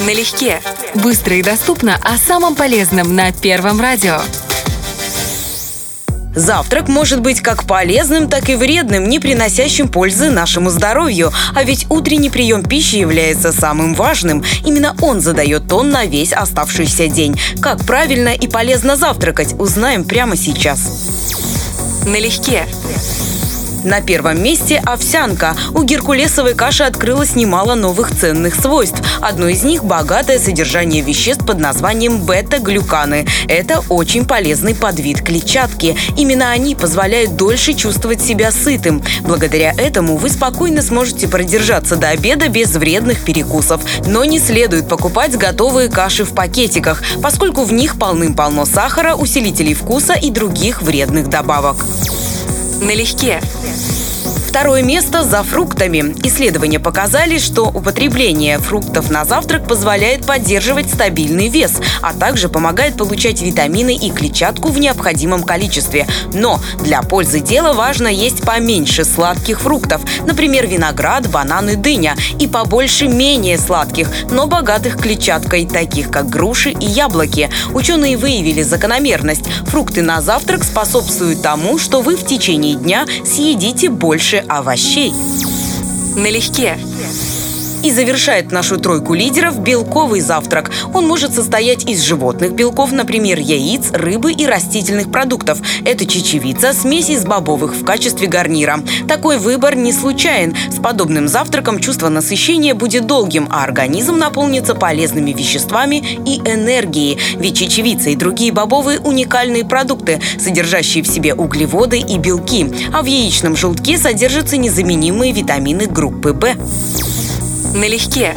Налегке. Быстро и доступно о самом полезном на Первом радио. Завтрак может быть как полезным, так и вредным, не приносящим пользы нашему здоровью. А ведь утренний прием пищи является самым важным. Именно он задает тон на весь оставшийся день. Как правильно и полезно завтракать, узнаем прямо сейчас. Налегке. На первом месте овсянка. У геркулесовой каши открылось немало новых ценных свойств. Одно из них – богатое содержание веществ под названием бета-глюканы. Это очень полезный подвид клетчатки. Именно они позволяют дольше чувствовать себя сытым. Благодаря этому вы спокойно сможете продержаться до обеда без вредных перекусов. Но не следует покупать готовые каши в пакетиках, поскольку в них полным-полно сахара, усилителей вкуса и других вредных добавок. Налегке. Второе место за фруктами. Исследования показали, что употребление фруктов на завтрак позволяет поддерживать стабильный вес, а также помогает получать витамины и клетчатку в необходимом количестве. Но для пользы дела важно есть поменьше сладких фруктов, например, виноград, бананы, дыня, и побольше менее сладких, но богатых клетчаткой, таких как груши и яблоки. Ученые выявили закономерность. Фрукты на завтрак способствуют тому, что вы в течение дня съедите больше овощей. Налегке. И завершает нашу тройку лидеров белковый завтрак. Он может состоять из животных белков, например, яиц, рыбы и растительных продуктов. Это чечевица, смесь из бобовых в качестве гарнира. Такой выбор не случайен. С подобным завтраком чувство насыщения будет долгим, а организм наполнится полезными веществами и энергией. Ведь чечевица и другие бобовые – уникальные продукты, содержащие в себе углеводы и белки. А в яичном желтке содержатся незаменимые витамины группы В налегке.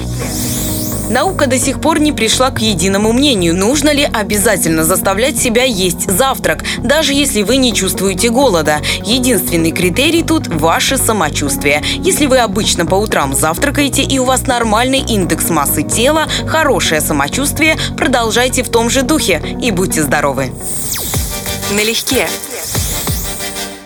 Наука до сих пор не пришла к единому мнению, нужно ли обязательно заставлять себя есть завтрак, даже если вы не чувствуете голода. Единственный критерий тут – ваше самочувствие. Если вы обычно по утрам завтракаете и у вас нормальный индекс массы тела, хорошее самочувствие, продолжайте в том же духе и будьте здоровы. Налегке.